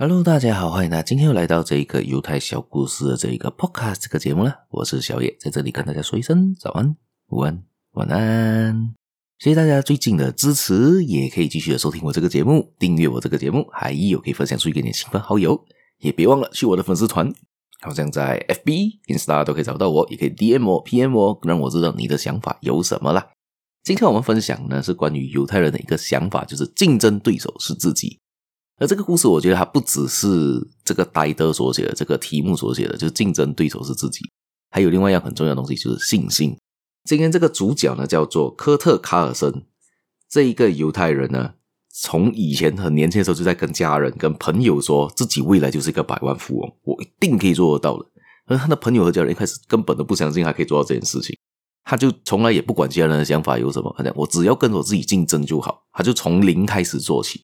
Hello，大家好，欢迎大家今天又来到这一个犹太小故事的这一个 Podcast 这个节目了。我是小野，在这里跟大家说一声早安、午安、晚安。谢谢大家最近的支持，也可以继续的收听我这个节目，订阅我这个节目，还有可以分享出去给你的亲朋好友。也别忘了去我的粉丝团，好像在 FB、Insta 都可以找到我，也可以 DM 我、PM 我，让我知道你的想法有什么啦。今天我们分享呢是关于犹太人的一个想法，就是竞争对手是自己。而这个故事，我觉得它不只是这个戴德所写的，这个题目所写的，就是竞争对手是自己，还有另外一样很重要的东西，就是信心。今天这个主角呢，叫做科特·卡尔森，这一个犹太人呢，从以前很年轻的时候就在跟家人、跟朋友说自己未来就是一个百万富翁，我一定可以做得到的。而他的朋友和家人一开始根本都不相信他可以做到这件事情，他就从来也不管其他人的想法有什么，他讲我只要跟我自己竞争就好，他就从零开始做起。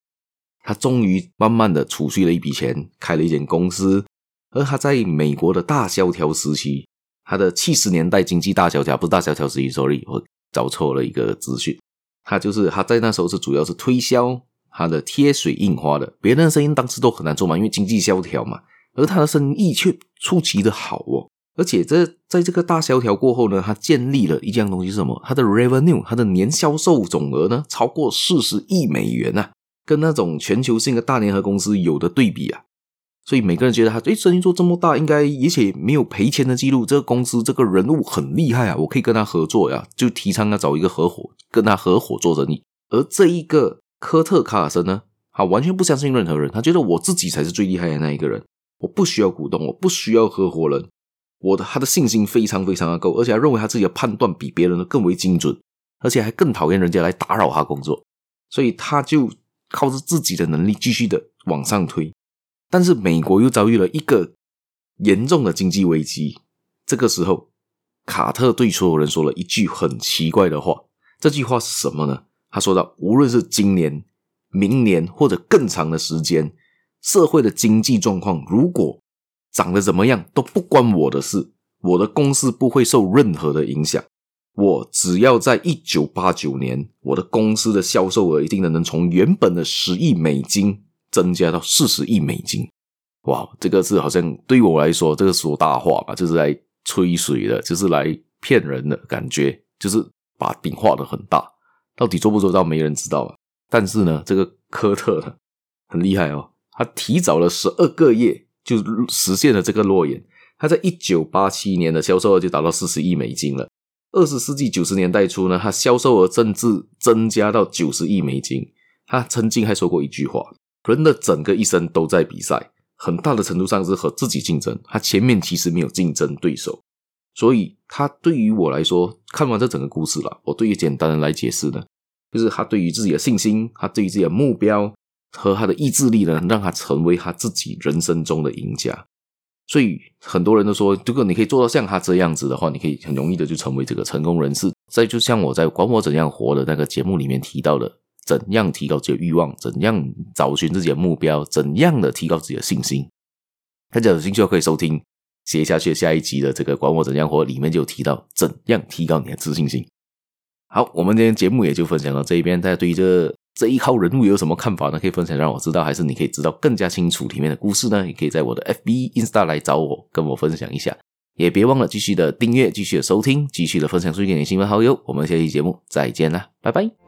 他终于慢慢的储蓄了一笔钱，开了一间公司。而他在美国的大萧条时期，他的七十年代经济大萧条不是大萧条时期，sorry，我找错了一个资讯。他就是他在那时候是主要是推销他的贴水印花的，别人的生意当时都很难做嘛，因为经济萧条嘛。而他的生意却出奇的好哦，而且这在这个大萧条过后呢，他建立了一样东西是什么？他的 revenue，他的年销售总额呢，超过四十亿美元啊。跟那种全球性的大联合公司有的对比啊，所以每个人觉得他诶，生意做这么大，应该而且没有赔钱的记录，这个公司这个人物很厉害啊，我可以跟他合作呀，就提倡他找一个合伙，跟他合伙做生意。而这一个科特卡尔森呢，他完全不相信任何人，他觉得我自己才是最厉害的那一个人，我不需要股东，我不需要合伙人，我的他的信心非常非常的够，而且他认为他自己的判断比别人的更为精准，而且还更讨厌人家来打扰他工作，所以他就。靠着自己的能力继续的往上推，但是美国又遭遇了一个严重的经济危机。这个时候，卡特对所有人说了一句很奇怪的话。这句话是什么呢？他说道：“无论是今年、明年或者更长的时间，社会的经济状况如果长得怎么样都不关我的事，我的公司不会受任何的影响。”我只要在一九八九年，我的公司的销售额一定能从原本的十亿美金增加到四十亿美金。哇，这个是好像对我来说，这个说大话吧，就是来吹水的，就是来骗人的感觉，就是把饼画的很大。到底做不做到，没人知道啊。但是呢，这个科特呢，很厉害哦，他提早了十二个月就实现了这个诺言。他在一九八七年的销售额就达到四十亿美金了。二十世纪九十年代初呢，他销售额甚至增加到九十亿美金。他曾经还说过一句话：“人的整个一生都在比赛，很大的程度上是和自己竞争。他前面其实没有竞争对手，所以他对于我来说，看完这整个故事了，我对于简单的来解释呢，就是他对于自己的信心，他对于自己的目标和他的意志力呢，让他成为他自己人生中的赢家。”所以很多人都说，如果你可以做到像他这样子的话，你可以很容易的就成为这个成功人士。再就像我在《管我怎样活》的那个节目里面提到的，怎样提高自己的欲望，怎样找寻自己的目标，怎样的提高自己的信心。大家有兴趣可以收听接下去下一集的这个《管我怎样活》，里面就提到怎样提高你的自信心。好，我们今天节目也就分享到这一边，大家对于这。这一号人物有什么看法呢？可以分享让我知道，还是你可以知道更加清楚里面的故事呢？也可以在我的 FB、Insta 来找我，跟我分享一下。也别忘了继续的订阅、继续的收听、继续的分享出去给你的亲朋好友。我们下期节目再见啦，拜拜。